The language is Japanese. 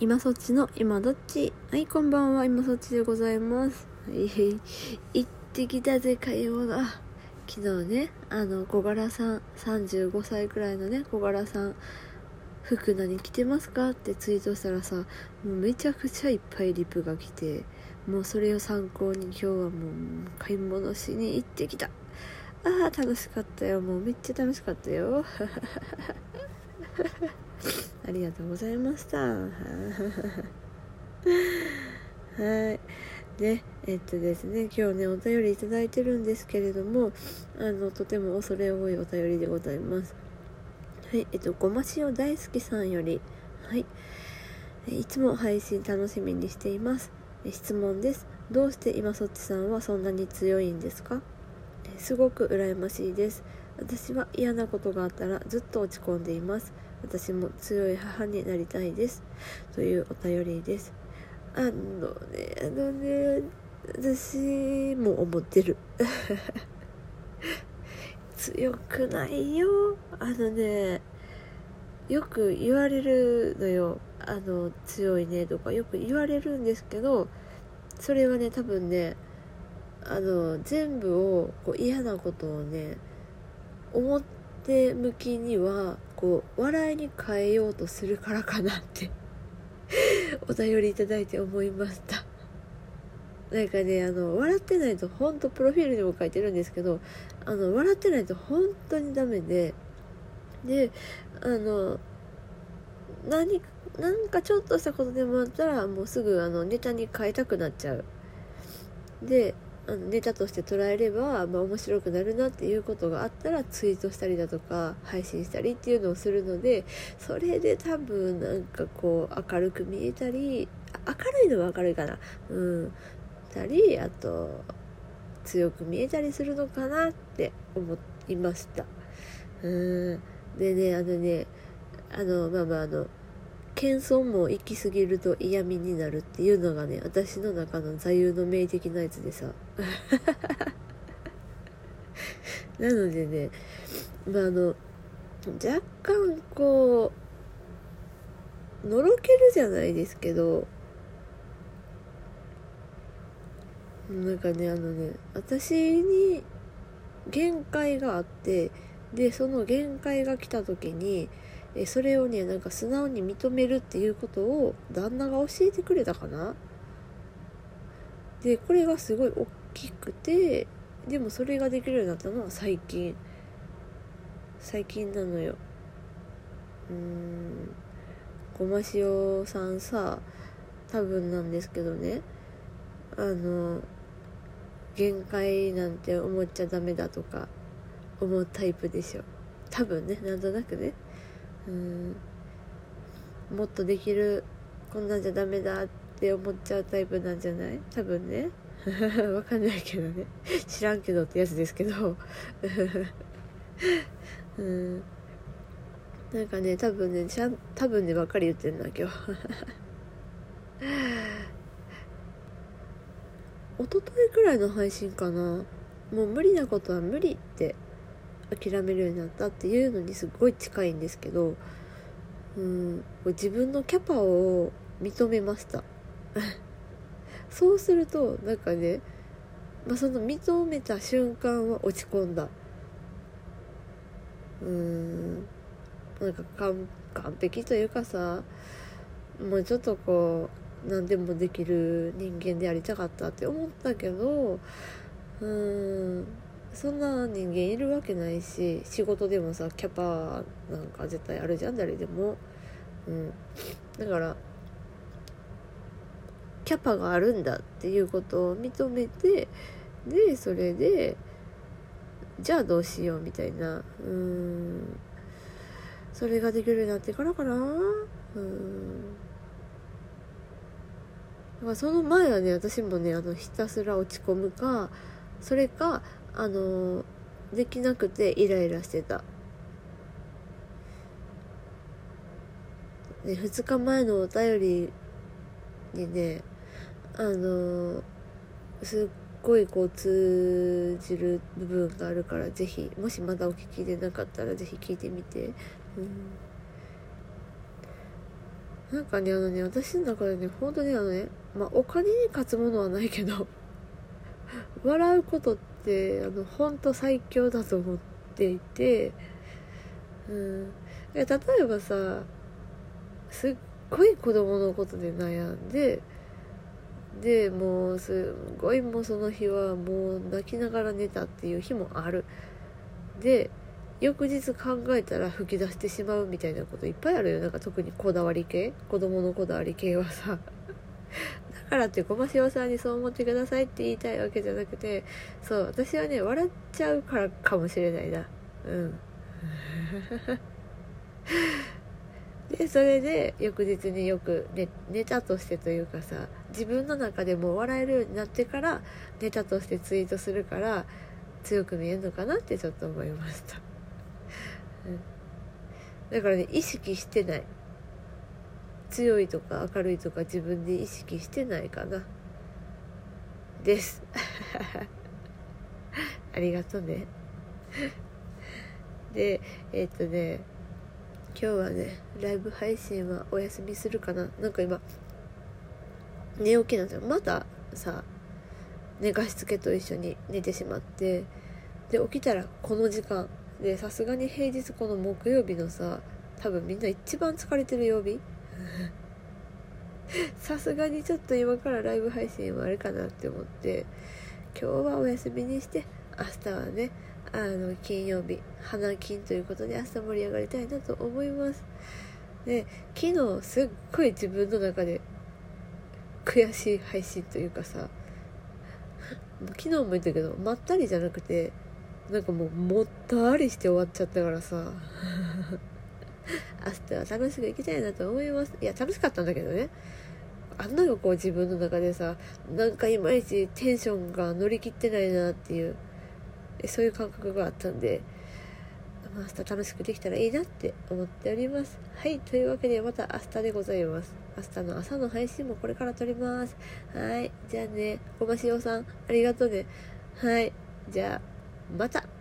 今そっちの今どっち？はいこんばんは。今そっちでございます。はい行ってきたぜ買い物昨日ねあの小柄さん35歳くらいのね小柄さん服何着てますか？ってツイートしたらさもうめちゃくちゃいっぱいリプが来てもうそれを参考に今日はもう買い物しに行ってきた。あー楽しかったよ。もうめっちゃ楽しかったよ。ありがとうございました。はい。ねえっとですね今日ねお便りいただいてるんですけれどもあのとても恐れ多いお便りでございます。はいえっとごま塩大好きさんよりはい。いつも配信楽しみにしています。質問です。どうして今そっちさんはそんなに強いんですか？すごく羨ましいです。私は嫌なことがあったらずっと落ち込んでいます。私も強い母になりたいです。というお便りです。あのねあのね私も思ってる。強くないよ。あのねよく言われるのよ。あの強いねとかよく言われるんですけどそれはね多分ねあの全部をこう嫌なことをね思って向きにはこう笑いに変えようとするからかなって お便りいただいて思いました。なんかねあの笑ってないと本当プロフィールにも書いてるんですけどあの笑ってないと本当にダメでであの何なんかちょっとしたことでもあったらもうすぐあのネタに変えたくなっちゃう。であのネタとして捉えれば、まあ、面白くなるなっていうことがあったらツイートしたりだとか配信したりっていうのをするのでそれで多分なんかこう明るく見えたり明るいのは明るいかな。うん。たりあと強く見えたりするのかなって思いました。うん。でねあのねあのまあまああの謙遜も行き過ぎると嫌味になるっていうのがね私の中の座右の銘的なやつでさ。なのでねまああの若干こうのろけるじゃないですけどなんかねあのね私に限界があってでその限界が来た時にえそれをねなんか素直に認めるっていうことを旦那が教えてくれたかな？でこれがすごい大きくてでもそれができるようになったのは最近。最近なのよ。うん。ごま塩さんさ多分なんですけどね。あの限界なんて思っちゃダメだとか思うタイプでしょ。多分ねなんとなくね。うん。もっとできるこんなんじゃダメだって思っちゃうタイプなんじゃない？多分ね。わかんないけどね。知らんけどってやつですけど。うん。なんかね多分ねちゃん多分ねばっかり言ってんだ今日。一昨日くらいの配信かな？もう無理なことは無理って諦めるようになったっていうのにすごい近いんですけどうん自分のキャパを認めました。そうするとなんかね、まあ、その認めた瞬間は落ち込んだ。うんなんか完完璧というかさもうちょっとこう何でもできる人間でありたかったって思ったけどうんそんな人間いるわけないし仕事でもさキャパなんか絶対あるじゃん誰でも、うん、だからキャパがあるんだっていうことを認めてでそれでじゃあどうしようみたいな。うん。それができるようになってからかな。うん。だからその前はね私もねあのひたすら落ち込むかそれかあのできなくてイライラしてた、ね、2日前のお便りにねあのすっごいこう通じる部分があるからぜひもしまだお聞きでなかったらぜひ聞いてみて、うん、なんかねあのね私の中でね本当にあのねまあお金に勝つものはないけど笑うことってあの本当最強だと思っていてうん。例えばさすっごい子供のことで悩んででもうすっごいもうその日はもう泣きながら寝たっていう日もある。で翌日考えたら吹き出してしまうみたいなこといっぱいあるよ。なんか特にこだわり系？子供のこだわり系はさ。からってごま塩さんにそう思ってくださいって言いたいわけじゃなくてそう私はね笑っちゃうからかもしれないな。うん。でそれで翌日によくネネタとしてというかさ自分の中でも笑えるようになってからネタとしてツイートするから強く見えるのかなってちょっと思いました、うん、だからね意識してない。強いとか明るいとか自分で意識してないかな。です。ありがとうね。でえっ、とね今日はねライブ配信はお休みするかな。なんか今寝起きなんですよ。またさ寝かしつけと一緒に寝てしまってで起きたらこの時間でさすがに平日この木曜日のさ多分みんな一番疲れてる曜日 さすがにちょっと今からライブ配信はあるかなって思って今日はお休みにして明日はねあの金曜日花金ということで明日盛り上がりたいなと思います。で昨日すっごい自分の中で悔しい配信というかさ 昨日も言ったけどまったりじゃなくてなんかもうもったりして終わっちゃったからさ。明日は楽しく行きたいなと思いますいや楽しかったんだけどねあんなのこう自分の中でさなんかいまいちテンションが乗り切ってないなっていうそういう感覚があったんで、まあ、明日楽しくできたらいいなって思っております。はい、というわけでまた明日でございます。明日の朝の配信もこれから撮ります。はい、じゃあね、ごましおさん、ありがとうね。はい、じゃあ、また。